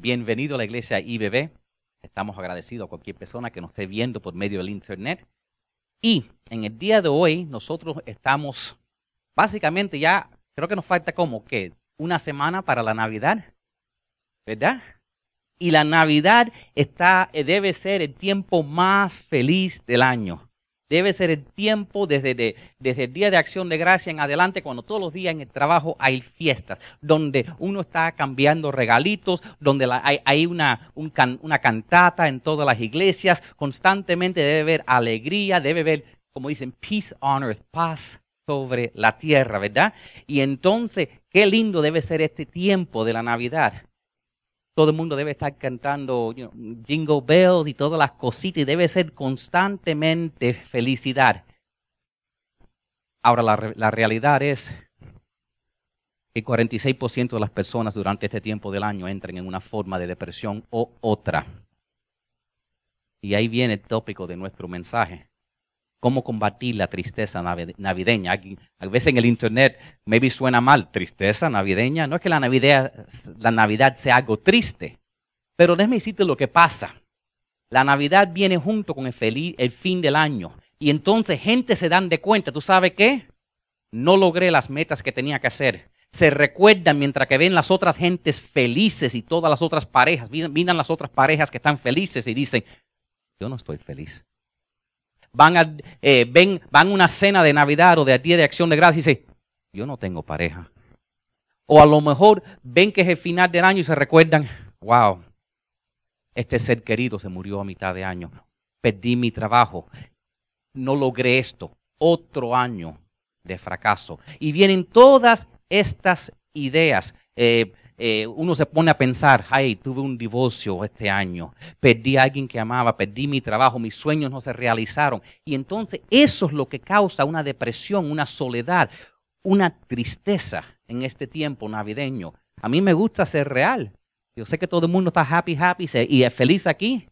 Bienvenido a la iglesia IBB. Estamos agradecidos a cualquier persona que nos esté viendo por medio del internet. Y en el día de hoy nosotros estamos básicamente ya, creo que nos falta como que una semana para la Navidad, ¿verdad? Y la Navidad está, debe ser el tiempo más feliz del año. Debe ser el tiempo desde, el Día de Acción de Gracia en adelante, cuando todos los días en el trabajo hay fiestas, donde uno está cambiando regalitos, donde hay, una, una cantata en todas las iglesias, constantemente debe haber alegría, debe haber, como dicen, peace on earth, paz sobre la tierra, ¿verdad? Y entonces, qué lindo debe ser este tiempo de la Navidad todo el mundo debe estar cantando jingle bells y todas las cositas y debe ser constantemente felicidad. Ahora, la, la realidad es que 46% de las personas durante este tiempo del año entran en una forma de depresión o otra. Y ahí viene el tópico de nuestro mensaje cómo combatir la tristeza navideña. A veces en el internet maybe suena mal, tristeza navideña. No es que la Navidad, la Navidad sea algo triste, pero déjeme decirte lo que pasa. La Navidad viene junto con el, el fin del año. Y entonces gente se dan de cuenta, ¿tú sabes qué? No logré las metas que tenía que hacer. Se recuerdan mientras que ven las otras gentes felices y todas las otras parejas, miran las otras parejas que están felices y dicen, yo no estoy feliz van a, eh, ven, van una cena de Navidad o de día de acción de gracia y dicen, yo no tengo pareja. O a lo mejor ven que es el final del año y se recuerdan, wow, este ser querido se murió a mitad de año, perdí mi trabajo, no logré esto, otro año de fracaso. Y vienen todas estas ideas. Eh, eh, uno se pone a pensar, ay, tuve un divorcio este año, perdí a alguien que amaba, perdí mi trabajo, mis sueños no se realizaron. Y entonces eso es lo que causa una depresión, una soledad, una tristeza en este tiempo navideño. A mí me gusta ser real. Yo sé que todo el mundo está happy, happy y es feliz aquí.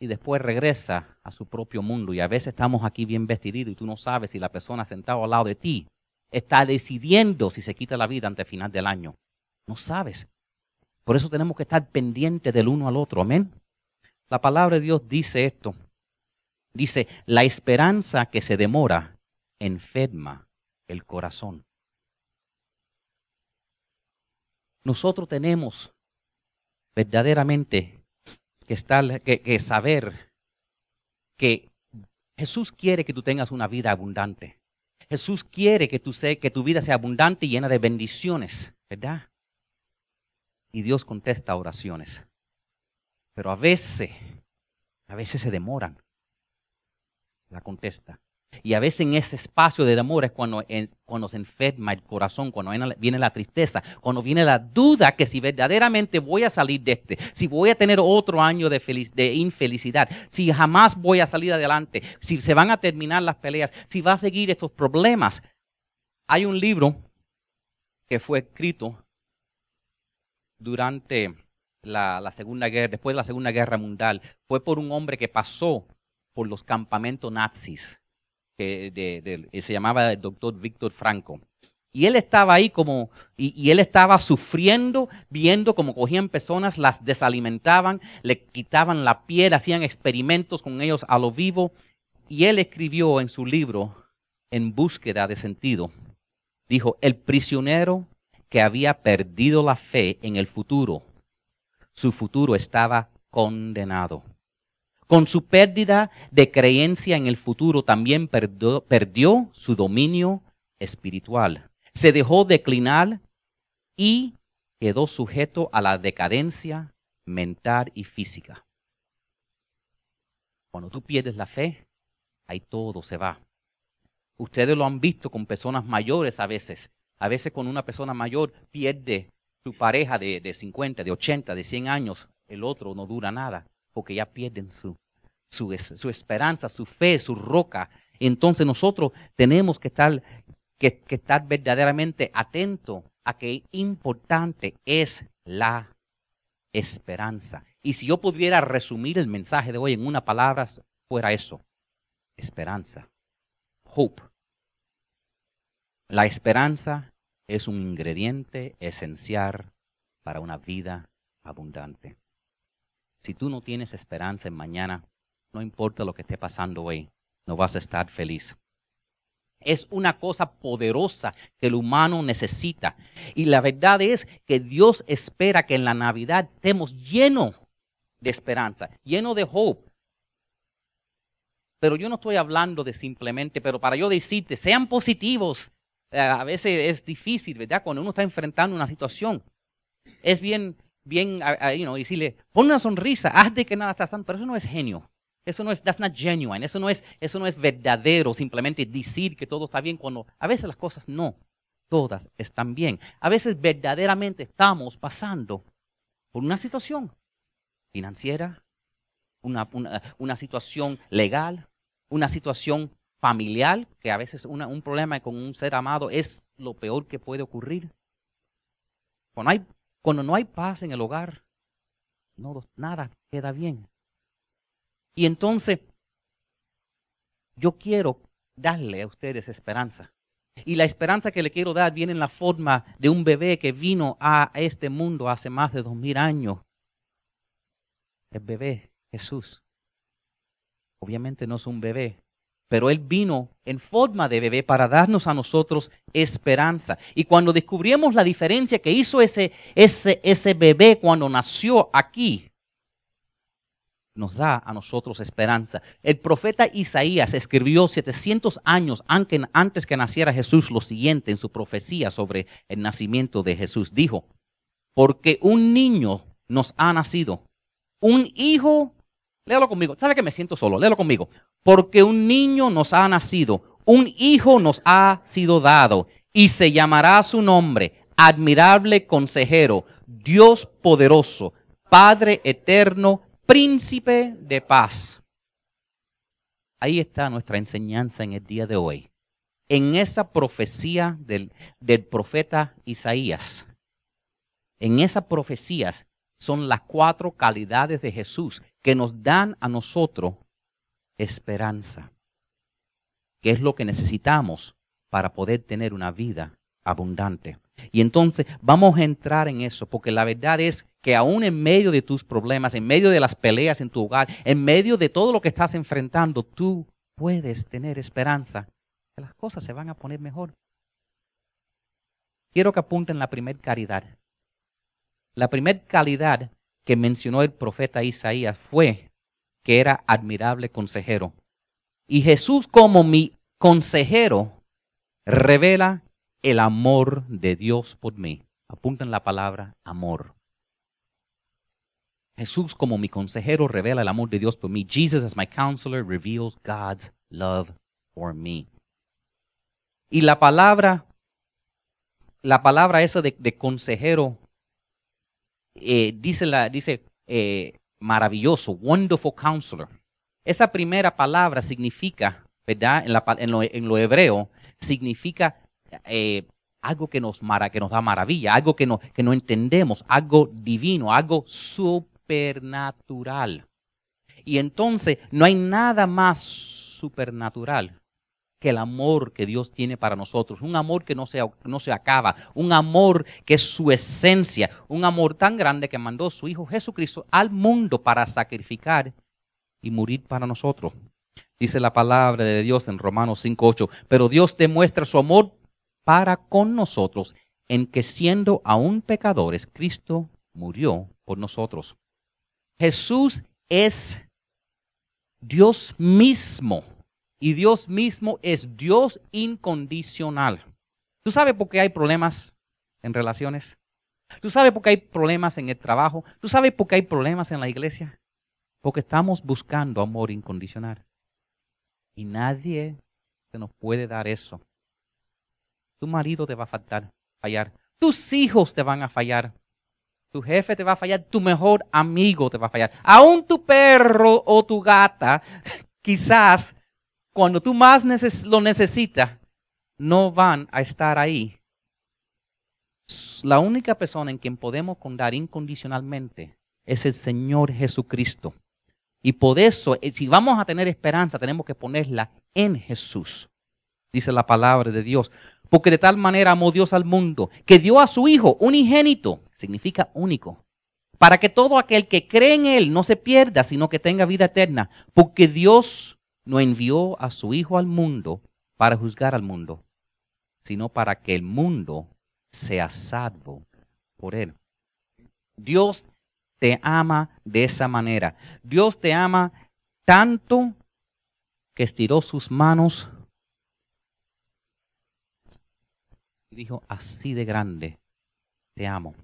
Y después regresa a su propio mundo. Y a veces estamos aquí bien vestiditos y tú no sabes si la persona sentada al lado de ti está decidiendo si se quita la vida ante el final del año. No sabes. Por eso tenemos que estar pendientes del uno al otro. Amén. La palabra de Dios dice esto. Dice, la esperanza que se demora enferma el corazón. Nosotros tenemos verdaderamente que, estar, que, saber que Jesús quiere que tú tengas una vida abundante. Jesús quiere que, tú que tu vida sea abundante y llena de bendiciones, ¿verdad? Y Dios contesta oraciones. Pero a veces, a veces se demoran. La contesta. Y a veces en ese espacio de demora es cuando, cuando se enferma el corazón, cuando viene la, tristeza, cuando viene la duda que si verdaderamente voy a salir de este, si voy a tener otro año de, de infelicidad, si jamás voy a salir adelante, si se van a terminar las peleas, si va a seguir estos problemas. Hay un libro que fue escrito durante la, Segunda Guerra, después de la Segunda Guerra Mundial, fue por un hombre que pasó por los campamentos nazis, que se llamaba el doctor Víctor Franco. Y él estaba ahí como, y, él estaba sufriendo, viendo cómo cogían personas, las desalimentaban, le quitaban la piel, hacían experimentos con ellos a lo vivo. Y él escribió en su libro, En búsqueda de sentido, dijo, el prisionero que había perdido la fe en el futuro. Su futuro estaba condenado. Con su pérdida de creencia en el futuro también perdió, su dominio espiritual. Se dejó declinar y quedó sujeto a la decadencia mental y física. Cuando tú pierdes la fe, ahí todo se va. Ustedes lo han visto con personas mayores a veces a veces con una persona mayor pierde su pareja de, de 50, de 80, de 100 años, el otro no dura nada, porque ya pierden su, su, su esperanza, su fe, su roca. Entonces nosotros tenemos que estar, que, que estar verdaderamente atentos a que importante es la esperanza. Y si yo pudiera resumir el mensaje de hoy en una palabra, fuera eso, esperanza, hope. La esperanza es un ingrediente esencial para una vida abundante. Si tú no tienes esperanza en mañana, no importa lo que esté pasando hoy, no vas a estar feliz. Es una cosa poderosa que el humano necesita. Y la verdad es que Dios espera que en la Navidad estemos llenos de esperanza, llenos de hope. Pero yo no estoy hablando de simplemente, pero para yo decirte, sean positivos. Eh, a veces es difícil, ¿verdad? Cuando uno está enfrentando una situación. Es bien, bien, you decirle, pon una sonrisa, haz de que nada está pasando. Pero eso no es genio. Eso no es, that's not genuine. Eso no es, eso no es verdadero. Simplemente decir que todo está bien cuando a veces las cosas no, todas están bien. A veces verdaderamente estamos pasando por una situación financiera, una, una, situación legal, una situación familiar, que a veces un problema con un ser amado es lo peor que puede ocurrir. Cuando, hay, cuando no hay paz en el hogar, nada queda bien. Y entonces, yo quiero darle a ustedes esperanza. Y la esperanza que le quiero dar viene en la forma de un bebé que vino a este mundo hace más de dos mil años. El bebé, Jesús. Obviamente no es un bebé, pero Él vino en forma de bebé para darnos a nosotros esperanza. Y cuando descubrimos la diferencia que hizo ese, ese, ese bebé cuando nació aquí, nos da a nosotros esperanza. El profeta Isaías escribió 700 años antes que naciera Jesús lo siguiente en su profecía sobre el nacimiento de Jesús. Dijo, porque un niño nos ha nacido, un hijo, léalo conmigo, sabe que me siento solo, léalo conmigo, porque un niño nos ha nacido, un hijo nos ha sido dado y se llamará su nombre, admirable consejero, Dios poderoso, Padre eterno, príncipe de paz. Ahí está nuestra enseñanza en el día de hoy. En esa profecía del, del profeta Isaías, en esa profecía son las cuatro calidades de Jesús que nos dan a nosotros esperanza, que es lo que necesitamos para poder tener una vida abundante. Y entonces vamos a entrar en eso, porque la verdad es que aún en medio de tus problemas, en medio de las peleas en tu hogar, en medio de todo lo que estás enfrentando, tú puedes tener esperanza que las cosas se van a poner mejor. Quiero que apunten la primer caridad. La primer calidad que mencionó el profeta Isaías fue que era admirable consejero. Y Jesús como mi consejero revela el amor de Dios por mí. Apunten la palabra amor. Jesús como mi consejero revela el amor de Dios por mí. Jesus as my counselor reveals God's love for me. Y la palabra, la palabra esa de, consejero, eh, dice, la, dice eh, maravilloso, wonderful counselor. Esa primera palabra significa, ¿verdad? En, la, en, lo, en lo, hebreo, significa eh, algo que nos, que nos da maravilla, algo que no, que no entendemos, algo divino, algo super supernatural. Y entonces no hay nada más supernatural que el amor que Dios tiene para nosotros, un amor que no se, no se acaba, un amor que es su esencia, un amor tan grande que mandó su Hijo Jesucristo al mundo para sacrificar y morir para nosotros. Dice la palabra de Dios en Romanos 5.8, pero Dios demuestra su amor para con nosotros en que siendo aún pecadores, Cristo murió por nosotros. Jesús es Dios mismo. Y Dios mismo es Dios incondicional. ¿Tú sabes por qué hay problemas en relaciones? ¿Tú sabes por qué hay problemas en el trabajo? ¿Tú sabes por qué hay problemas en la iglesia? Porque estamos buscando amor incondicional. Y nadie se nos puede dar eso. Tu marido te va a fallar. Tus hijos te van a fallar. Tu jefe te va a fallar, tu mejor amigo te va a fallar. Aún tu perro o tu gata, quizás cuando tú más lo necesitas, no van a estar ahí. La única persona en quien podemos contar incondicionalmente es el Señor Jesucristo. Y por eso, eh, si vamos a tener esperanza, tenemos que ponerla en Jesús. Dice la palabra de Dios. Porque de tal manera amó Dios al mundo, que dio a su Hijo unigénito, significa único, para que todo aquel que cree en Él no se pierda, sino que tenga vida eterna. Porque Dios no envió a su Hijo al mundo para juzgar al mundo, sino para que el mundo sea salvo por Él. Dios te ama de esa manera. Dios te ama tanto que estiró sus manos y dijo, así de grande te amo.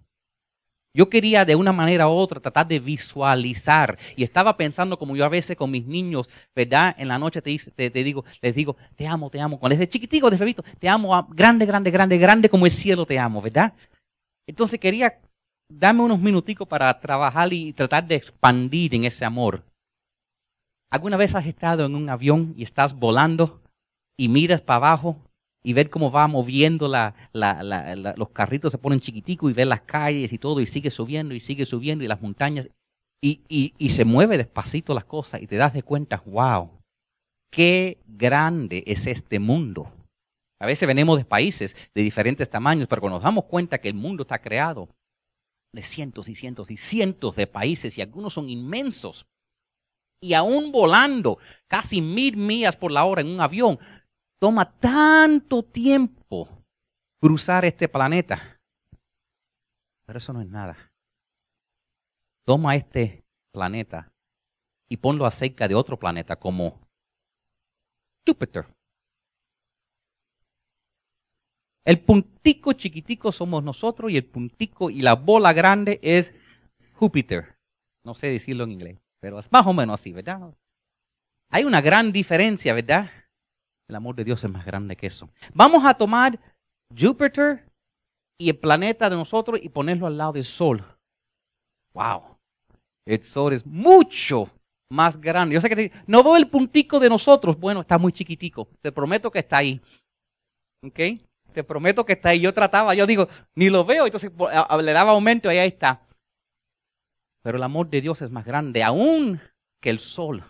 Yo quería de una manera u otra tratar de visualizar y estaba pensando como yo a veces con mis niños, ¿verdad? En la noche te, te, digo, les digo, te amo, te amo. Cuando desde chiquitico, desde bebito, te amo, grande, grande, grande, grande como el cielo te amo, ¿verdad? Entonces quería darme unos minuticos para trabajar y tratar de expandir en ese amor. ¿Alguna vez has estado en un avión y estás volando y miras para abajo y ver cómo va moviendo la, los carritos se ponen chiquiticos y ver las calles y todo y sigue subiendo y sigue subiendo y las montañas y, y, y se mueve despacito las cosas y te das de cuenta, wow, qué grande es este mundo. A veces venimos de países de diferentes tamaños, pero cuando nos damos cuenta que el mundo está creado de cientos y cientos y cientos de países y algunos son inmensos, y aún volando casi mil millas por la hora en un avión, toma tanto tiempo cruzar este planeta. Pero eso no es nada. Toma este planeta y ponlo acerca de otro planeta como Júpiter. El puntico chiquitico somos nosotros y el puntico y la bola grande es Júpiter. No sé decirlo en inglés, pero es más o menos así, ¿verdad? Hay una gran diferencia, ¿verdad? El amor de Dios es más grande que eso. Vamos a tomar Júpiter y el planeta de nosotros y ponerlo al lado del Sol. ¡Wow! El Sol es mucho más grande. Yo sé que no veo el puntico de nosotros. Bueno, está muy chiquitico. Te prometo que está ahí. ¿Ok? Te prometo que está ahí. Yo trataba, yo digo, ni lo veo. Entonces le daba aumento y ahí está. Pero el amor de Dios es más grande aún que el sol.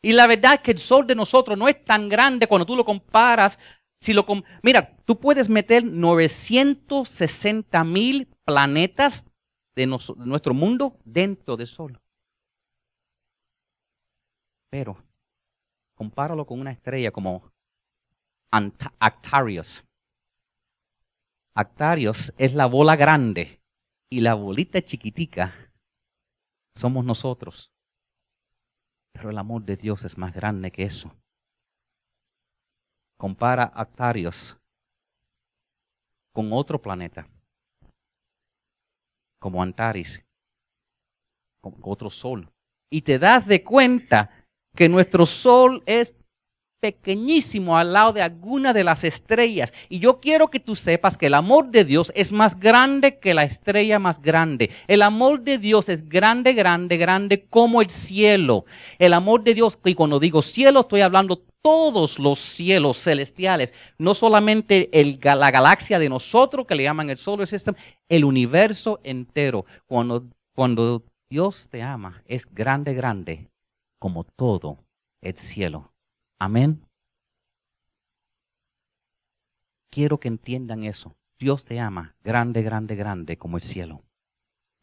Y la verdad es que el sol de nosotros no es tan grande cuando tú lo comparas. Si lo Mira, tú puedes meter 960 mil planetas de, nuestro mundo dentro del sol. Pero compáralo con una estrella como Actarius. Actarius es la bola grande y la bolita chiquitica somos nosotros. Pero el amor de Dios es más grande que eso. Compara Actarios con otro planeta, como Antares, con otro sol. Y te das de cuenta que nuestro sol es pequeñísimo al lado de alguna de las estrellas. Y yo quiero que tú sepas que el amor de Dios es más grande que la estrella más grande. El amor de Dios es grande, grande, grande como el cielo. El amor de Dios, y cuando digo cielo, estoy hablando todos los cielos celestiales, no solamente el, la galaxia de nosotros que le llaman el Solar System, el universo entero. Cuando, cuando Dios te ama, es grande, grande como todo el cielo. Amén. Quiero que entiendan eso. Dios te ama grande, grande, grande como el cielo.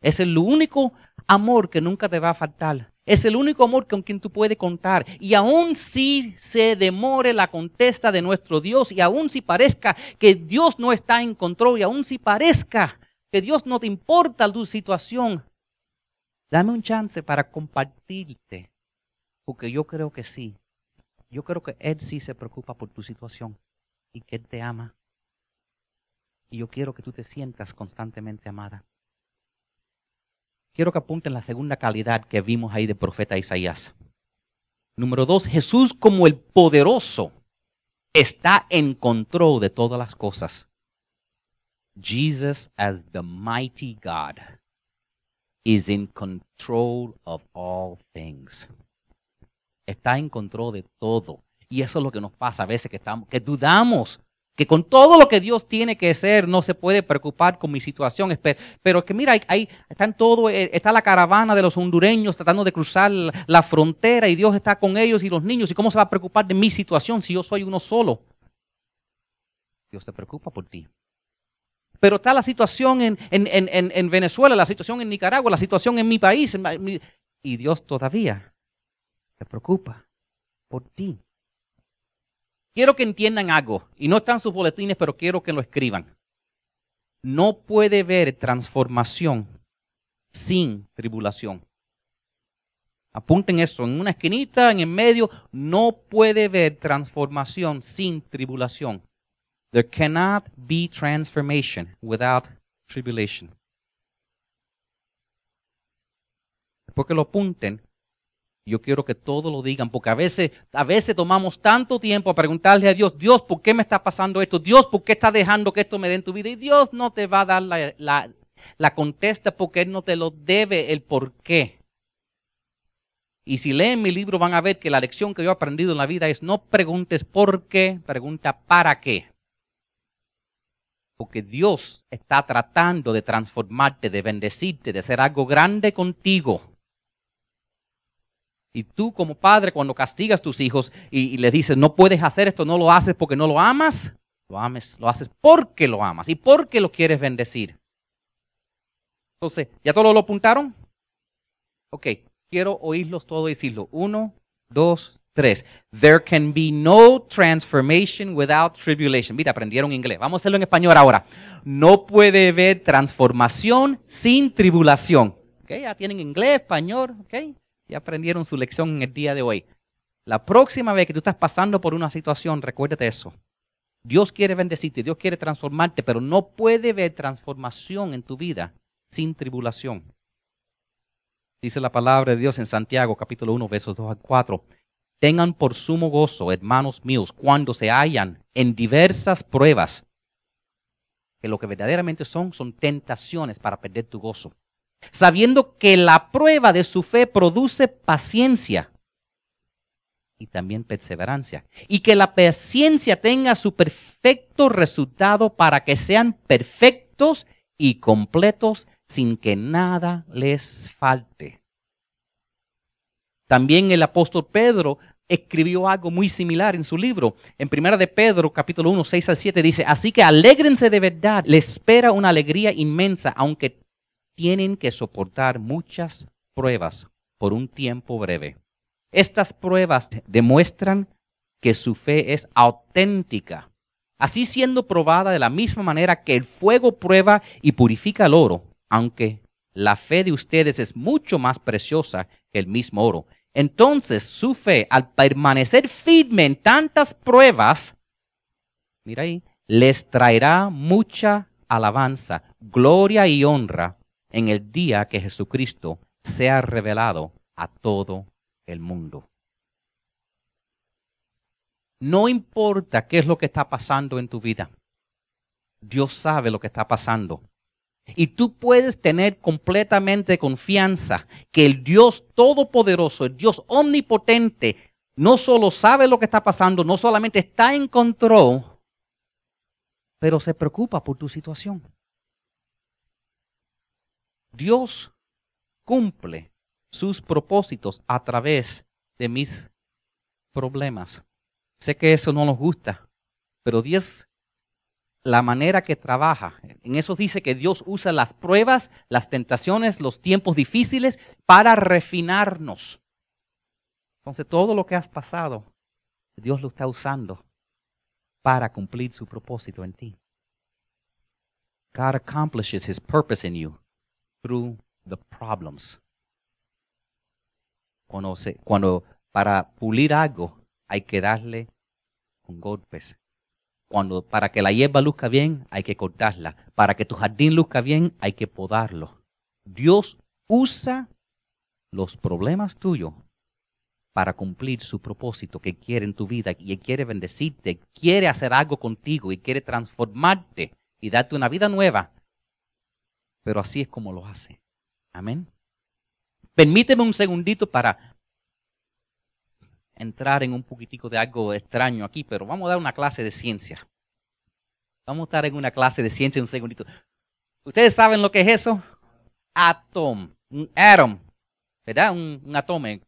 Es el único amor que nunca te va a faltar. Es el único amor con quien tú puedes contar. Y aun si se demore la contesta de nuestro Dios, y aun si parezca que Dios no está en control, y aun si parezca que Dios no te importa tu situación, dame un chance para compartirte, porque yo creo que sí. Yo creo que Él sí se preocupa por tu situación y que Él te ama. Y yo quiero que tú te sientas constantemente amada. Quiero que apunten la segunda calidad que vimos ahí del profeta Isaías. Número dos, Jesús como el poderoso está en control de todas las cosas. Jesus as the mighty God is in control of all things está en control de todo. Y eso es lo que nos pasa a veces que estamos, que dudamos que con todo lo que Dios tiene que ser no se puede preocupar con mi situación. Pero que mira, ahí están todo, eh, está la caravana de los hondureños tratando de cruzar la frontera y Dios está con ellos y los niños. ¿Y cómo se va a preocupar de mi situación si yo soy uno solo? Dios se preocupa por ti. pero está la situación en, en, en, en Venezuela, la situación en Nicaragua, la situación en mi país. y Dios todavía se preocupa por ti. Quiero que entiendan algo, y no están sus boletines, pero quiero que lo escriban. No puede haber transformación sin tribulación. Apunten eso, en una esquinita, en el medio, no puede haber transformación sin tribulación. There cannot be transformation without tribulation. Después que lo apunten, yo quiero que todos lo digan, porque a veces, a veces tomamos tanto tiempo a preguntarle a Dios, Dios, ¿por qué me está pasando esto? Dios, ¿por qué está dejando que esto me dé en tu vida? Y Dios no te va a dar la, la, la contesta porque Él no te lo debe el por qué. Y si leen mi libro van a ver que la lección que yo he aprendido en la vida es no preguntes por qué, pregunta para qué. Porque Dios está tratando de transformarte, de bendecirte, de hacer algo grande contigo. Y tú como padre, cuando castigas a tus hijos y, les dices, no puedes hacer esto, no lo haces porque no lo amas, lo ames, lo haces porque lo amas y porque lo quieres bendecir. Entonces, ¿ya todos lo apuntaron? Ok, quiero oírlos todos decirlo. Uno, dos, tres. There can be no transformation without tribulation. Mira, aprendieron inglés. Vamos a hacerlo en español ahora. No puede haber transformación sin tribulación. Okay, ya tienen inglés, español, ok. Ya aprendieron su lección en el día de hoy. La próxima vez que tú estás pasando por una situación, recuérdate eso. Dios quiere bendecirte, Dios quiere transformarte, pero no puede haber transformación en tu vida sin tribulación. Dice la palabra de Dios en Santiago capítulo 1 versos 2 a 4. Tengan por sumo gozo, hermanos míos, cuando se hallan en diversas pruebas, que lo que verdaderamente son son tentaciones para perder tu gozo sabiendo que la prueba de su fe produce paciencia y también perseverancia, y que la paciencia tenga su perfecto resultado para que sean perfectos y completos sin que nada les falte. También el apóstol Pedro escribió algo muy similar en su libro. En primera de Pedro, capítulo 1, 6 al 7, dice, así que alégrense de verdad, les espera una alegría inmensa, aunque tienen que soportar muchas pruebas por un tiempo breve. Estas pruebas demuestran que su fe es auténtica, así siendo probada de la misma manera que el fuego prueba y purifica el oro, aunque la fe de ustedes es mucho más preciosa que el mismo oro. Entonces su fe, al permanecer firme en tantas pruebas, mira ahí, les traerá mucha alabanza, gloria y honra en el día que Jesucristo sea revelado a todo el mundo. No importa qué es lo que está pasando en tu vida. Dios sabe lo que está pasando. Y tú puedes tener completamente confianza que el Dios Todopoderoso, el Dios Omnipotente, no solo sabe lo que está pasando, no solamente está en control, pero se preocupa por tu situación. Dios cumple sus propósitos a través de mis problemas. Sé que eso no nos gusta, pero Dios, la manera que trabaja, en eso dice que Dios usa las pruebas, las tentaciones, los tiempos difíciles para refinarnos. Entonces todo lo que has pasado, Dios lo está usando para cumplir su propósito en ti. God accomplishes his purpose in you through the problems. Cuando, cuando para pulir algo hay que darle golpes. Cuando para que la hierba luzca bien hay que cortarla. Para que tu jardín luzca bien hay que podarlo. Dios usa los problemas tuyos para cumplir su propósito que quiere en tu vida y quiere bendecirte, quiere hacer algo contigo y quiere transformarte y darte una vida nueva pero así es como lo hace. Amén. Permíteme un segundito para entrar en un poquitico de algo extraño aquí, pero vamos a dar una clase de ciencia. Vamos a estar en una clase de ciencia un segundito. ¿Ustedes saben lo que es eso? Atom, un atom, ¿verdad? Un, un atome.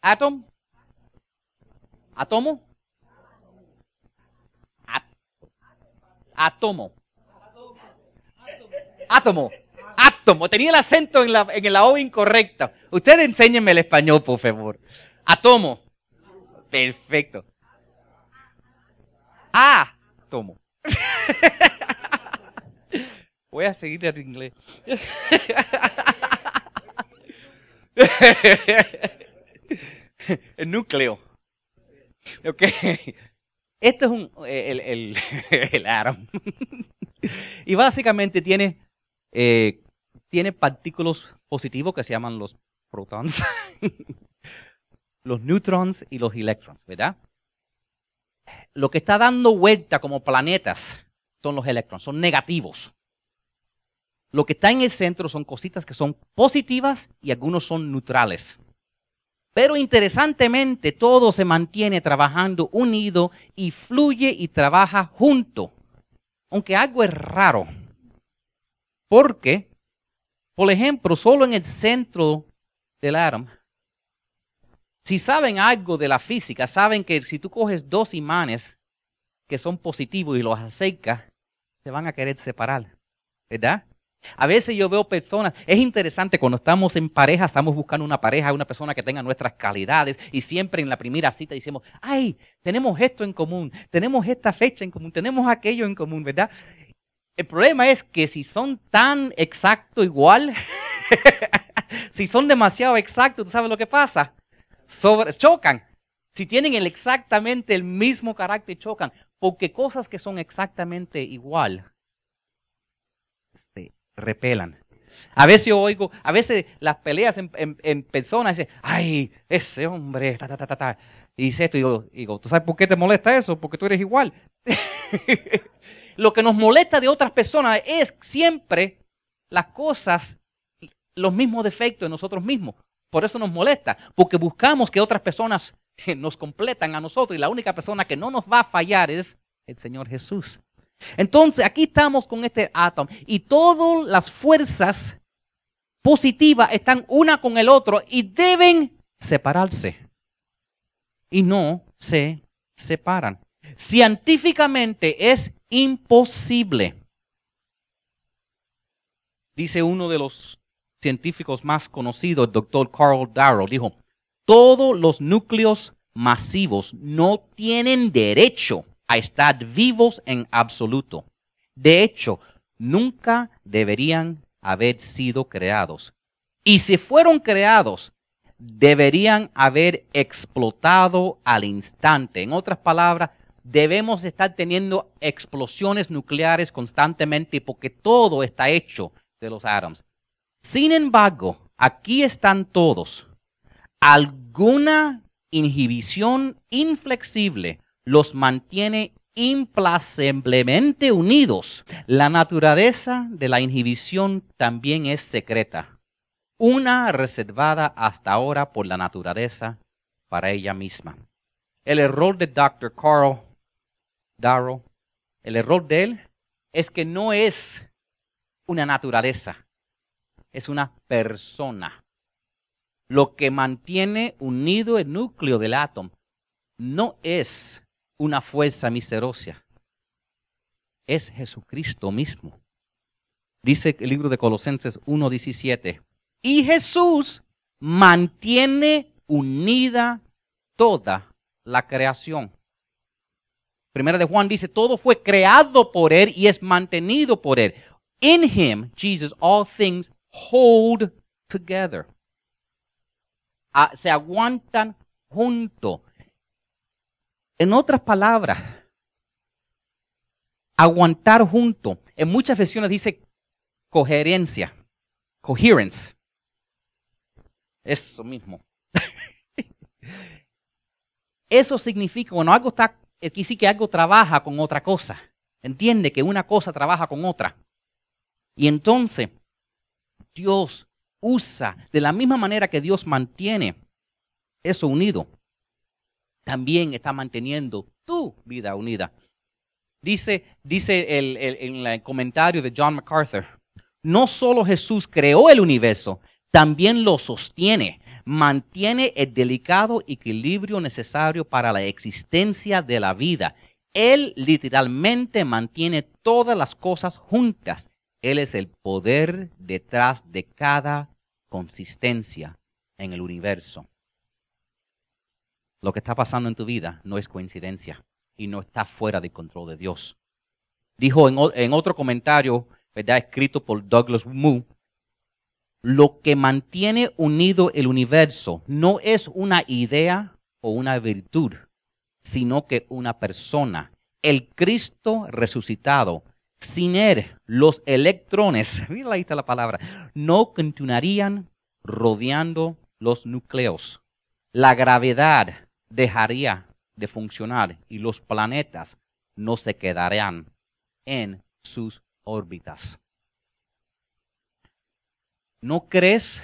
Atom. Atomo. At, atomo. Átomo. Átomo. Tenía el acento en la, en la O incorrecta. Ustedes enséñenme el español, por favor. Átomo. Perfecto. Átomo. Voy a seguir en inglés. el núcleo. Ok. Esto es un, el, el, el átomo. y básicamente tiene, eh, tiene partículas positivos que se llaman los protons, los neutrons y los electrons, ¿verdad? Lo que está dando vuelta como planetas son los electrones, son negativos. Lo que está en el centro son cositas que son positivas y algunos son neutrales. Pero interesantemente todo se mantiene trabajando unido y fluye y trabaja junto. Aunque algo es raro. Porque, por ejemplo, solo en el centro del átomo, si saben algo de la física, saben que si tú coges dos imanes que son positivos y los acercas, se van a querer separar. ¿Verdad? A veces yo veo personas, es interesante cuando estamos en pareja, estamos buscando una pareja, una persona que tenga nuestras calidades y siempre en la primera cita decimos, ay, tenemos esto en común, tenemos esta fecha en común, tenemos aquello en común, ¿verdad? El problema es que si son tan exacto igual, si son demasiado exactos, ¿tú sabes lo que pasa? Sobre, chocan. Si tienen el exactamente el mismo carácter, chocan. Porque cosas que son exactamente igual repelan. A veces yo oigo, a veces las peleas en, en, personas dicen, ay, ese hombre, ta, ta, ta, ta, Y dice esto, y digo, digo, ¿tú sabes por qué te molesta eso? Porque tú eres igual. Lo que nos molesta de otras personas es siempre las cosas, los mismos defectos de nosotros mismos. Por eso nos molesta, porque buscamos que otras personas nos completan a nosotros y la única persona que no nos va a fallar es el Señor Jesús. Entonces, aquí estamos con este átomo y todas las fuerzas positivas están una con el otro y deben separarse. Y no se separan. Científicamente es imposible. Dice uno de los científicos más conocidos, el doctor Carl Darrow, dijo, todos los núcleos masivos no tienen derecho a estar vivos en absoluto. De hecho, nunca deberían haber sido creados. Y si fueron creados, deberían haber explotado al instante. En otras palabras, debemos estar teniendo explosiones nucleares constantemente porque todo está hecho de los átomos. Sin embargo, aquí están todos. Alguna inhibición inflexible los mantiene implacablemente unidos. La naturaleza de la inhibición también es secreta, una reservada hasta ahora por la naturaleza para ella misma. El error de Dr. Carl Darrow, el error de él es que no es una naturaleza, es una persona. Lo que mantiene unido el núcleo del átomo no es una fuerza miserosa. Es Jesucristo mismo. Dice el libro de Colosenses 1.17. Y Jesús mantiene unida toda la creación. Primera de Juan dice, todo fue creado por Él y es mantenido por Él. In Him, Jesus, all things hold together. Ah, se aguantan junto. En otras palabras, aguantar junto. En muchas versiones dice coherencia, coherence. Eso mismo. Eso significa, bueno, algo está, aquí sí que algo trabaja con otra cosa. Entiende que una cosa trabaja con otra. Y entonces, Dios usa de la misma manera que Dios mantiene eso unido también está manteniendo tu vida unida. Dice, dice el, en el comentario de John MacArthur, no solo Jesús creó el universo, también lo sostiene, mantiene el delicado equilibrio necesario para la existencia de la vida. Él literalmente mantiene todas las cosas juntas Él es el poder detrás de cada consistencia en el universo. Lo que está pasando en tu vida no es coincidencia y no está fuera del control de Dios. Dijo en, otro comentario, ¿verdad? escrito por Douglas Moo, lo que mantiene unido el universo no es una idea o una virtud, sino que una persona, el Cristo resucitado. Sin él, los electrones, mira ahí está la palabra, no continuarían rodeando los núcleos. La gravedad dejaría de funcionar y los planetas no se quedarían en sus órbitas. ¿No crees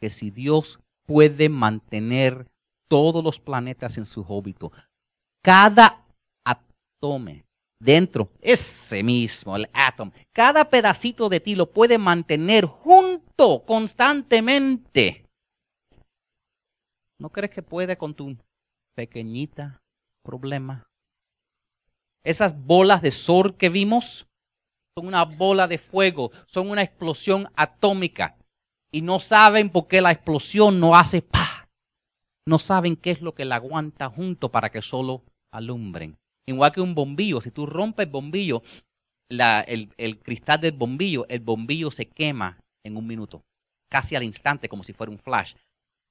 que si Dios puede mantener todos los planetas en su órbito, cada átomo dentro, ese mismo, el átomo, cada pedacito de ti lo puede mantener junto constantemente. ¿No crees que puede con tu pequeñita problema? Esas bolas de sol que vimos son una bola de fuego, son una explosión atómica y no saben por qué la explosión no hace pa. No saben qué es lo que la aguanta junto para que solo alumbren. Igual que un bombillo, si tú rompes el bombillo, el, el cristal del bombillo, el bombillo se quema en un minuto, casi al instante, como si fuera un flash.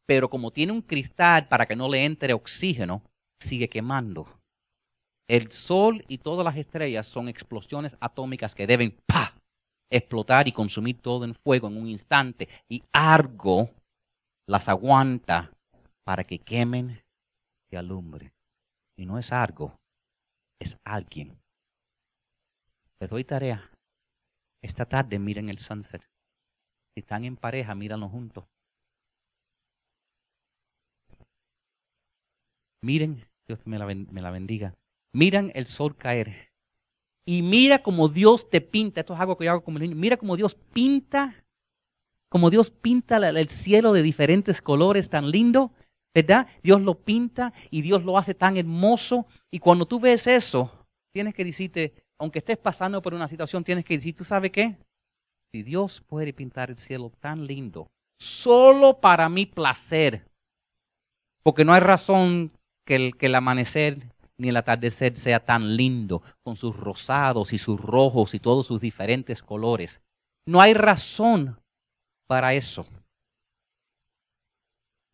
Pero como tiene un cristal para que no le entre oxígeno, sigue quemando. El sol y todas las estrellas son explosiones atómicas que deben ¡pa! explotar y consumir todo en fuego en un instante. Y algo las aguanta para que quemen y alumbren. Y no es algo, es alguien. Pero hoy tarea. Esta tarde miren el sunset. Si están en pareja, míranlo juntos. Miren, Dios me la bendiga miran el sol caer. Y mira como Dios te pinta, esto es algo que yo hago como niño, mira como Dios pinta, como Dios pinta el cielo de diferentes colores tan lindo, ¿verdad? Dios lo pinta y Dios lo hace tan hermoso. Y cuando tú ves eso, tienes que decirte, aunque estés pasando por una situación, tienes que decir, ¿tú sabes qué? Si Dios puede pintar el cielo tan lindo, solo para mi placer, porque no hay razón que el, que el amanecer ni el atardecer sea tan lindo, con sus rosados y sus rojos y todos sus diferentes colores. No hay razón para eso.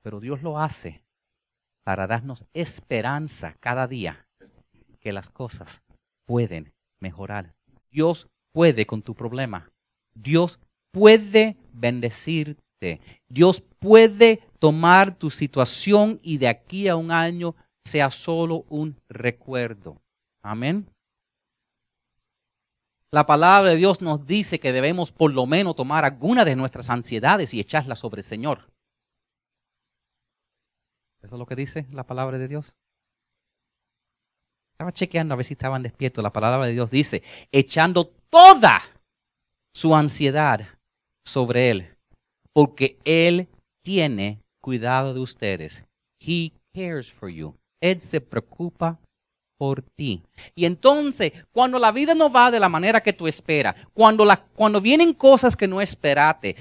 Pero Dios lo hace para darnos esperanza cada día que las cosas pueden mejorar. Dios puede con tu problema. Dios puede bendecirte. Dios puede tomar tu situación y de aquí a un año sea solo un recuerdo. Amén. La palabra de Dios nos dice que debemos por lo menos tomar alguna de nuestras ansiedades y echarlas sobre el Señor. ¿Eso es lo que dice la palabra de Dios? Estaba chequeando a ver si estaban despiertos. La palabra de Dios dice, echando toda su ansiedad sobre Él, porque Él tiene cuidado de ustedes. He cares for you. Él se preocupa por ti. Y entonces, cuando la vida no va de la manera que tú esperas, cuando, la, cuando vienen cosas que no esperaste,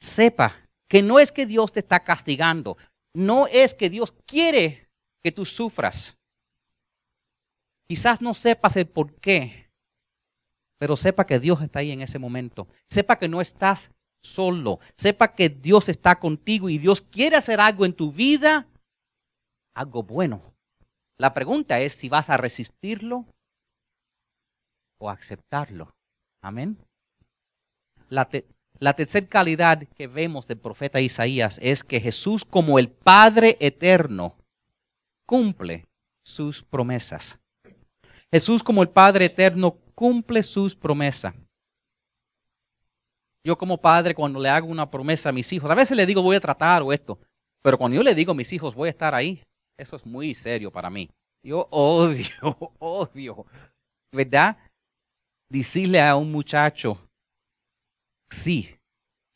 sepa que no es que Dios te está castigando, no es que Dios quiere que tú sufras. Quizás no sepas el por qué, pero sepa que Dios está ahí en ese momento. Sepa que no estás solo. Sepa que Dios está contigo y Dios quiere hacer algo en tu vida algo bueno. La pregunta es si vas a resistirlo o aceptarlo. Amén. La, la tercera calidad que vemos del profeta Isaías es que Jesús como el Padre eterno cumple sus promesas. Jesús como el Padre eterno cumple sus promesas. Yo como padre cuando le hago una promesa a mis hijos, a veces le digo voy a tratar o esto, pero cuando yo le digo a mis hijos voy a estar ahí, eso es muy serio para mí. Yo odio, odio, ¿verdad? Decirle a un muchacho, sí,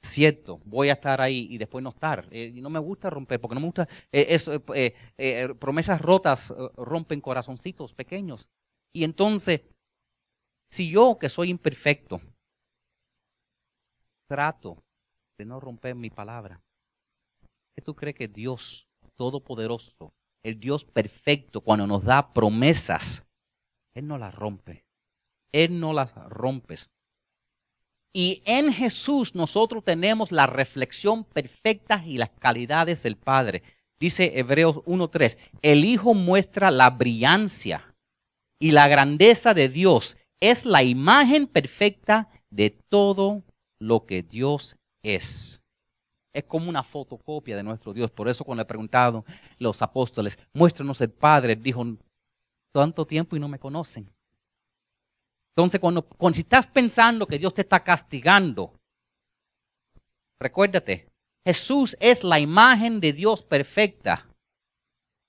cierto, voy a estar ahí y después no estar. Eh, no me gusta romper, porque no me gusta, eh, eso, eh, promesas rotas rompen corazoncitos pequeños. Y entonces, si yo que soy imperfecto, trato de no romper mi palabra. ¿Qué tú crees que Dios Todopoderoso, el Dios perfecto, cuando nos da promesas, Él no las rompe? Él no las rompe. Y en Jesús nosotros tenemos la reflexión perfecta y las calidades del Padre. Dice Hebreos 1.3, el Hijo muestra la brillancia y la grandeza de Dios. Es la imagen perfecta de todo lo que Dios es. Es como una fotocopia de nuestro Dios. Por eso cuando le preguntado los apóstoles, muéstranos el Padre, dijo, tanto tiempo y no me conocen. Entonces, cuando, cuando si estás pensando que Dios te está castigando, recuérdate, Jesús es la imagen de Dios perfecta.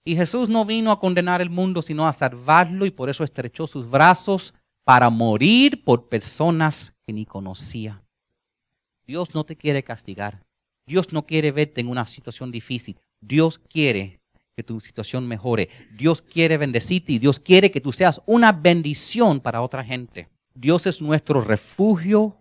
Y Jesús no vino a condenar el mundo, sino a salvarlo y por eso estrechó sus brazos para morir por personas que ni conocía. Dios no te quiere castigar. Dios no quiere verte en una situación difícil. Dios quiere que tu situación mejore. Dios quiere bendecirte y Dios quiere que tú seas una bendición para otra gente. Dios es nuestro refugio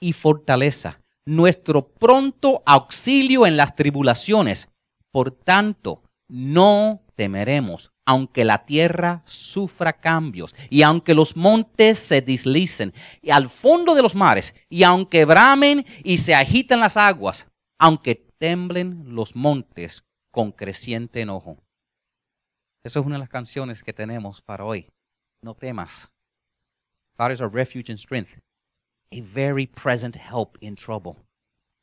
y fortaleza, nuestro pronto auxilio en las tribulaciones. Por tanto, no temeremos, aunque la tierra sufra cambios y aunque los montes se deslicen y al fondo de los mares y aunque bramen y se agitan las aguas, aunque temblen los montes con creciente enojo. Esa es una de las canciones que tenemos para hoy. No temas. God is our refuge and strength, a very present help in trouble.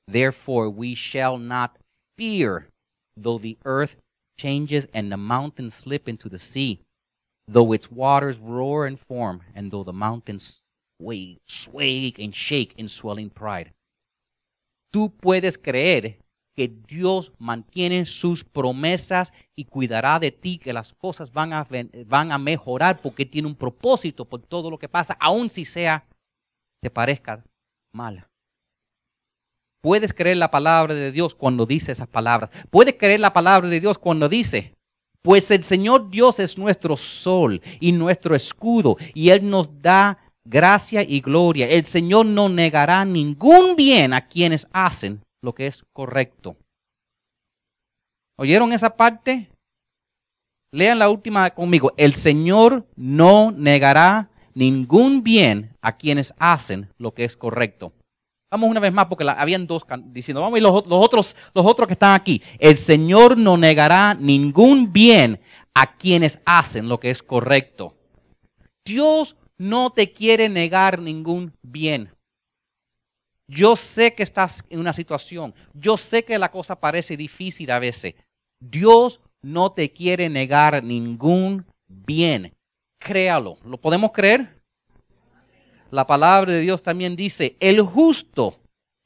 Therefore we shall not fear, though the earth changes and the mountains slip into the sea, though its waters roar and form, and though the mountains sway, sway and shake in swelling pride. Tú puedes creer que Dios mantiene sus promesas y cuidará de ti, que las cosas van a, van a mejorar porque tiene un propósito por todo lo que pasa, aun si sea, te parezca mala. Puedes creer la palabra de Dios cuando dice esas palabras. Puedes creer la palabra de Dios cuando dice, pues el Señor Dios es nuestro sol y nuestro escudo y Él nos da gracia y gloria. El Señor no negará ningún bien a quienes hacen lo que es correcto. ¿Oyeron esa parte? Lean la última conmigo. El Señor no negará ningún bien a quienes hacen lo que es correcto. Vamos una vez más porque la, habían dos diciendo, vamos y los, los, otros, los otros que están aquí. El Señor no negará ningún bien a quienes hacen lo que es correcto. Dios no te quiere negar ningún bien. Yo sé que estás en una situación, yo sé que la cosa parece difícil a veces. Dios no te quiere negar ningún bien. Créalo. ¿Lo podemos creer? La palabra de Dios también dice, el justo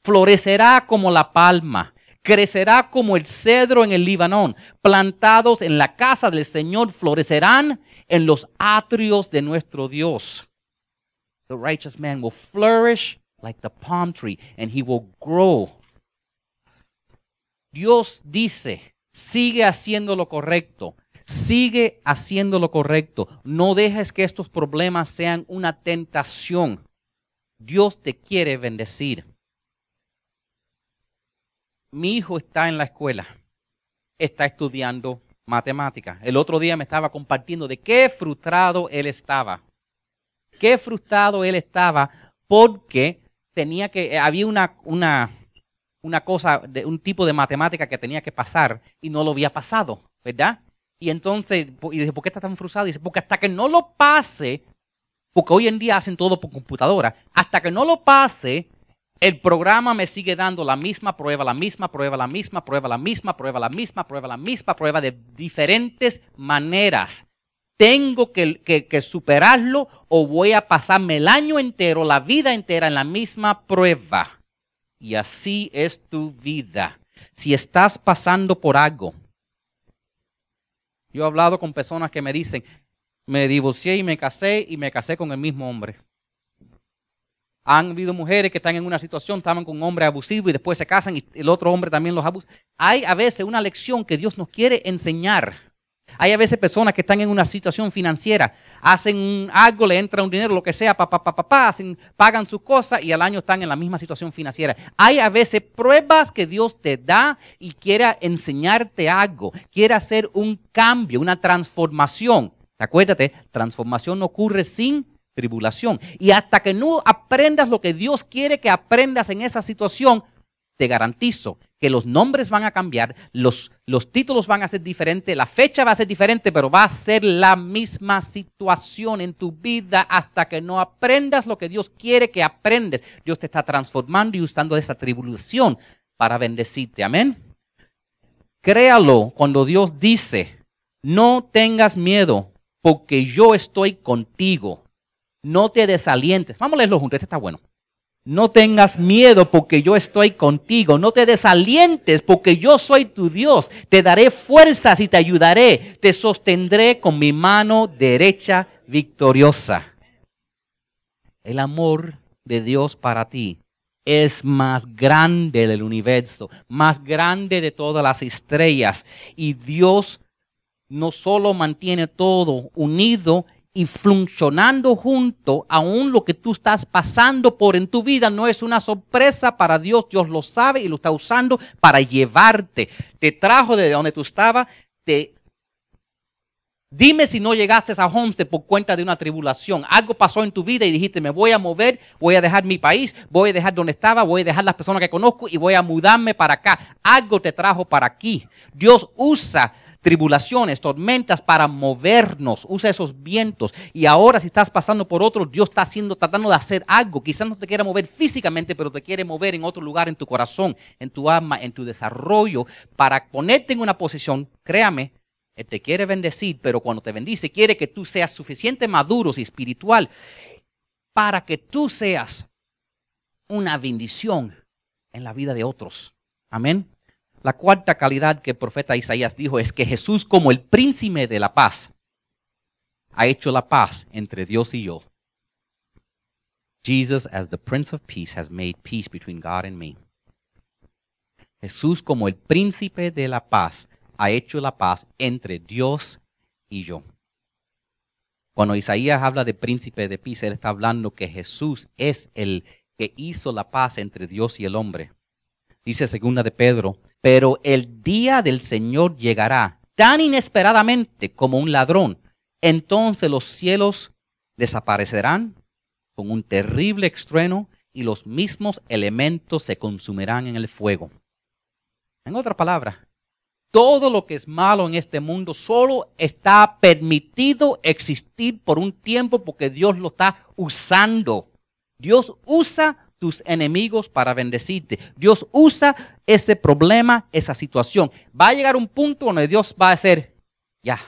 florecerá como la palma, crecerá como el cedro en el Libanón, plantados en la casa del Señor, florecerán en los atrios de nuestro Dios. The righteous man will flourish like the palm tree, and he will grow. Dios dice, sigue haciendo lo correcto, sigue haciendo lo correcto. No dejes que estos problemas sean una tentación. Dios te quiere bendecir. Mi hijo está en la escuela, está estudiando matemáticas. El otro día me estaba compartiendo de qué frustrado él estaba. Qué frustrado él estaba porque tenía que, eh, había una, una, una cosa, de, un tipo de matemática que tenía que pasar y no lo había pasado, ¿verdad? Y entonces, y dice, ¿por qué está tan frustrado? dice, porque hasta que no lo pase, porque hoy en día hacen todo por computadora, hasta que no lo pase, el programa me sigue dando la misma prueba, la misma prueba, la misma prueba, la misma prueba, la misma prueba, la misma prueba de diferentes maneras tengo que, superarlo o voy a pasarme el año entero, la vida entera en la misma prueba. Y así es tu vida. Si estás pasando por algo, yo he hablado con personas que me dicen, me divorcié y me casé y me casé con el mismo hombre. Han habido mujeres que están en una situación, estaban con un hombre abusivo y después se casan y el otro hombre también los abusa. Hay a veces una lección que Dios nos quiere enseñar Hay a veces personas que están en una situación financiera, hacen algo, le entra un dinero, lo que sea, pa, pa, pa, pa, hacen, pagan sus cosas y al año están en la misma situación financiera. Hay a veces pruebas que Dios te da y quiere enseñarte algo, quiere hacer un cambio, una transformación. Acuérdate, transformación no ocurre sin tribulación. Y hasta que no aprendas lo que Dios quiere que aprendas en esa situación, te garantizo que los nombres van a cambiar, los, los títulos van a ser diferentes, la fecha va a ser diferente, pero va a ser la misma situación en tu vida hasta que no aprendas lo que Dios quiere que aprendes. Dios te está transformando y usando esa tribulación para bendecirte. Amén. Créalo cuando Dios dice, no tengas miedo porque yo estoy contigo. No te desalientes. Vamos a leerlo juntos, este está bueno. No tengas miedo porque yo estoy contigo. No te desalientes porque yo soy tu Dios. Te daré fuerzas y te ayudaré. Te sostendré con mi mano derecha victoriosa. El amor de Dios para ti es más grande del universo, más grande de todas las estrellas. Y Dios no solo mantiene todo unido y funcionando junto, aún lo que tú estás pasando por en tu vida no es una sorpresa para Dios, Dios lo sabe y lo está usando para llevarte. Te trajo de donde tú estabas, te Dime si no llegaste a Homestead por cuenta de una tribulación. Algo pasó en tu vida y dijiste, me voy a mover, voy a dejar mi país, voy a dejar donde estaba, voy a dejar las personas que conozco y voy a mudarme para acá. Algo te trajo para aquí. Dios usa tribulaciones, tormentas para movernos, usa esos vientos. Y ahora si estás pasando por otro, Dios está haciendo, tratando de hacer algo. Quizás no te quiera mover físicamente, pero te quiere mover en otro lugar, en tu corazón, en tu alma, en tu desarrollo, para ponerte en una posición, créame, Él te quiere bendecir, pero cuando te bendice, quiere que tú seas suficiente maduro y espiritual para que tú seas una bendición en la vida de otros. Amén. La cuarta calidad que el profeta Isaías dijo es que Jesús como el príncipe de la paz ha hecho la paz entre Dios y yo. Jesus as the Prince of Peace has made peace between God and me. Jesús como el príncipe de la paz ha hecho la paz entre Dios y yo. Cuando Isaías habla de príncipe de paz, él está hablando que Jesús es el que hizo la paz entre Dios y el hombre. Dice segunda de Pedro pero el día del Señor llegará tan inesperadamente como un ladrón. Entonces los cielos desaparecerán con un terrible estruendo y los mismos elementos se consumirán en el fuego. En otra palabra, todo lo que es malo en este mundo solo está permitido existir por un tiempo porque Dios lo está usando. Dios usa tus enemigos para bendecirte. Dios usa ese problema, esa situación. Va a llegar un punto donde Dios va a hacer, ya,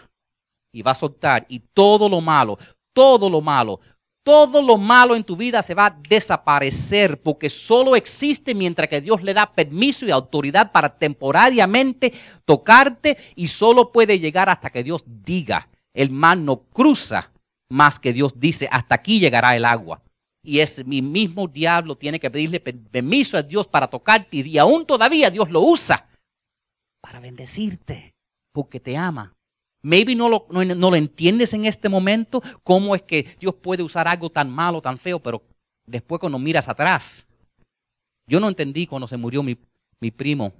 y va a soltar. Y todo lo malo, todo lo malo, todo lo malo en tu vida se va a desaparecer porque solo existe mientras que Dios le da permiso y autoridad para temporariamente tocarte y solo puede llegar hasta que Dios diga. El mar no cruza más que Dios dice, hasta aquí llegará el agua y es mi mismo diablo tiene que pedirle permiso a Dios para tocarte y aún todavía Dios lo usa para bendecirte porque te ama. Maybe no lo, no, lo entiendes en este momento, cómo es que Dios puede usar algo tan malo, tan feo, pero después cuando miras atrás, yo no entendí cuando se murió mi, mi primo,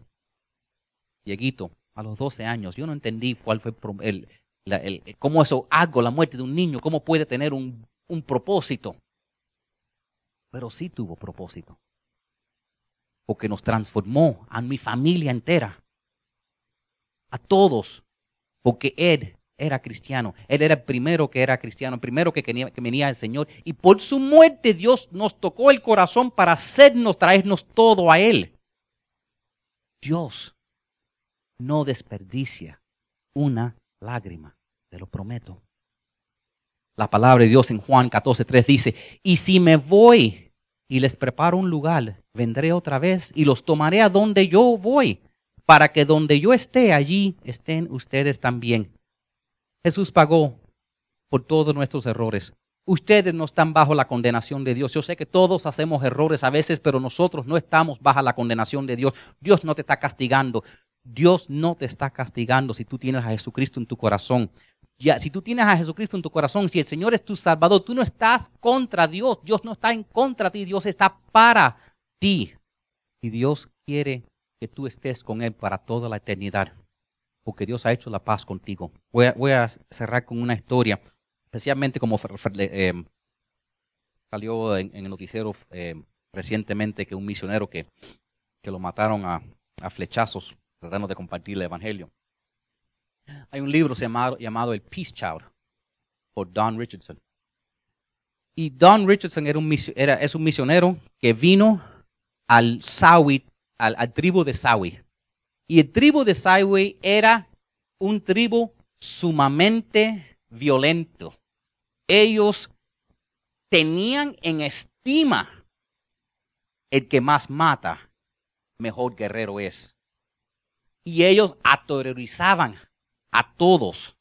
Dieguito, a los 12 años, yo no entendí cuál fue el, el, cómo eso, algo, la muerte de un niño, cómo puede tener un, un propósito. Pero sí tuvo propósito. Porque nos transformó a mi familia entera, a todos, porque Él era cristiano. Él era el primero que era cristiano, el primero que venía, del Señor. Y por su muerte Dios nos tocó el corazón para hacernos, traernos todo a Él. Dios no desperdicia una lágrima, te lo prometo. La palabra de Dios en Juan 14.3 dice, y si me voy y les preparo un lugar, vendré otra vez y los tomaré a donde yo voy, para que donde yo esté, allí estén ustedes también. Jesús pagó por todos nuestros errores. Ustedes no están bajo la condenación de Dios. Yo sé que todos hacemos errores a veces, pero nosotros no estamos bajo la condenación de Dios. Dios no te está castigando. Dios no te está castigando si tú tienes a Jesucristo en tu corazón. Ya, si tú tienes a Jesucristo en tu corazón, si el Señor es tu Salvador, tú no estás contra Dios. Dios no está en contra de ti, Dios está para ti. Y Dios quiere que tú estés con Él para toda la eternidad, porque Dios ha hecho la paz contigo. Voy a, cerrar con una historia, especialmente como eh, salió en, el noticiero eh, recientemente que un misionero que, que lo mataron a, a flechazos tratando de compartir el Evangelio. Hay un libro llamado, llamado El Peace Child por Don Richardson. Y Don Richardson era un, era, es un misionero que vino al Sawi, al, al tribu de Sawi. Y el tribu de Sawi era un tribu sumamente violento. Ellos tenían en estima el que más mata, mejor guerrero es. Y ellos aterrorizaban a todos.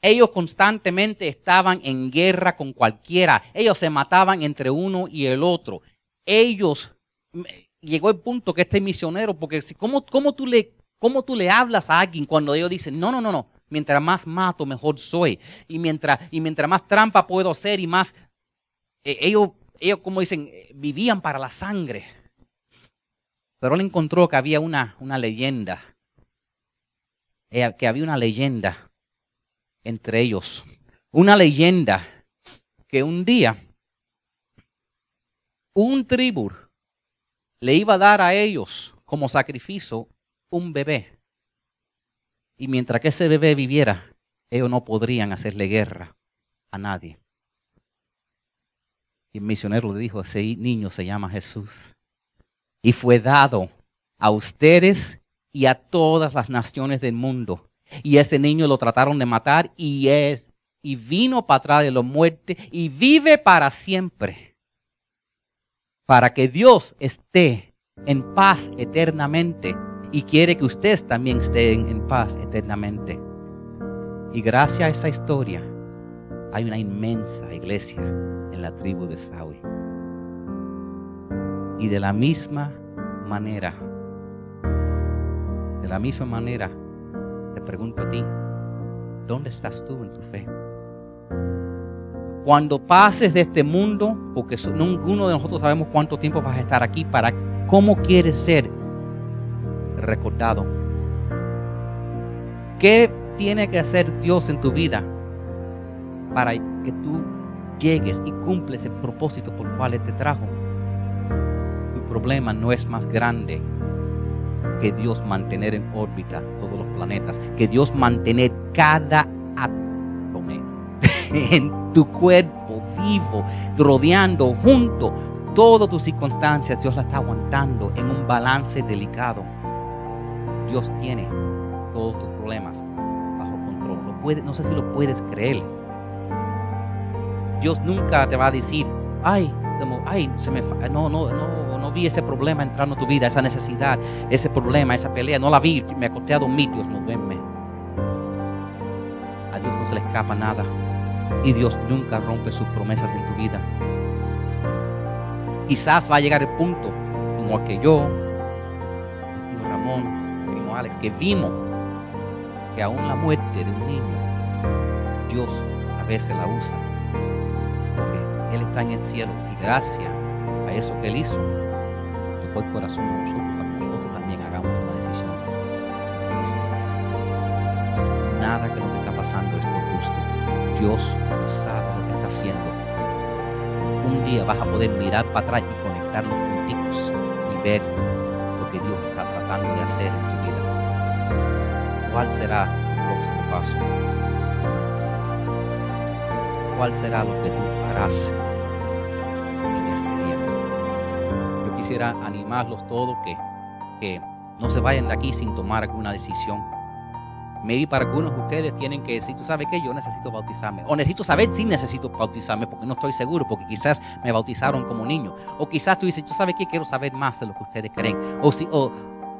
Ellos constantemente estaban en guerra con cualquiera. Ellos se mataban entre uno y el otro. Ellos, llegó el punto que este misionero, porque ¿cómo, cómo, tú le, ¿cómo tú le hablas a alguien cuando ellos dicen, no, no, no, no, mientras más mato, mejor soy? Y mientras, y mientras más trampa puedo hacer y más... Eh, ellos, ellos, como dicen, vivían para la sangre. Pero él encontró que había una, una leyenda eh, que había una leyenda entre ellos. Una leyenda que un día un tribu le iba a dar a ellos como sacrificio un bebé. Y mientras que ese bebé viviera, ellos no podrían hacerle guerra a nadie. Y el misionero le dijo, ese niño se llama Jesús. Y fue dado a ustedes y a todas las naciones del mundo. Y ese niño lo trataron de matar y es y vino para atrás de la muerte y vive para siempre. Para que Dios esté en paz eternamente y quiere que ustedes también estén en paz eternamente. Y gracias a esa historia hay una inmensa iglesia en la tribu de Saúl. Y de la misma manera, de la misma manera, te pregunto a ti, ¿dónde estás tú en tu fe? Cuando pases de este mundo, porque ninguno de nosotros sabemos cuánto tiempo vas a estar aquí, para cómo quieres ser recordado. ¿Qué tiene que hacer Dios en tu vida para que tú llegues y cumples el propósito por el cual Él te trajo? Tu problema no es más grande que Dios mantener en órbita todos los planetas, que Dios mantener cada átomo en tu cuerpo vivo, rodeando, junto, todas tus circunstancias, Dios la está aguantando en un balance delicado. Dios tiene todos tus problemas bajo control. no sé si lo puedes creer. Dios nunca te va a decir, ay, ay, se me, no, no, no, vi ese problema entrando en tu vida, esa necesidad, ese problema, esa pelea. No la vi, me acosté a dormir. Dios no duerme. A Dios no se le escapa nada. Y Dios nunca rompe sus promesas en tu vida. Quizás va a llegar el punto, como que yo, como Ramón, como Alex, que vimos que aún la muerte de un niño, Dios a veces la usa. Porque Él está en el cielo y gracias a eso que Él hizo, el corazón de nosotros para que nosotros también hagamos una decisión. Nada que lo que está pasando es por gusto. Dios sabe lo que está haciendo. Un día vas a poder mirar para atrás y conectar los puntitos y ver lo que Dios está tratando de hacer en tu vida. ¿Cuál será el próximo paso? ¿Cuál será lo que tú harás quisiera animarlos todos que, que no se vayan de aquí sin tomar alguna decisión. Maybe para algunos de ustedes tienen que decir, tú sabes que yo necesito bautizarme. O necesito saber si necesito bautizarme porque no estoy seguro, porque quizás me bautizaron como niño. O quizás tú dices, tú sabes que quiero saber más de lo que ustedes creen. O, si, o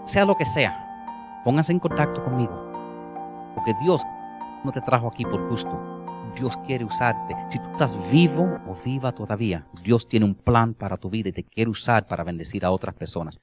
sea lo que sea, pónganse en contacto conmigo. Porque Dios no te trajo aquí por gusto. Dios quiere usarte. Si tú estás vivo o viva todavía, Dios tiene un plan para tu vida y te quiere usar para bendecir a otras personas.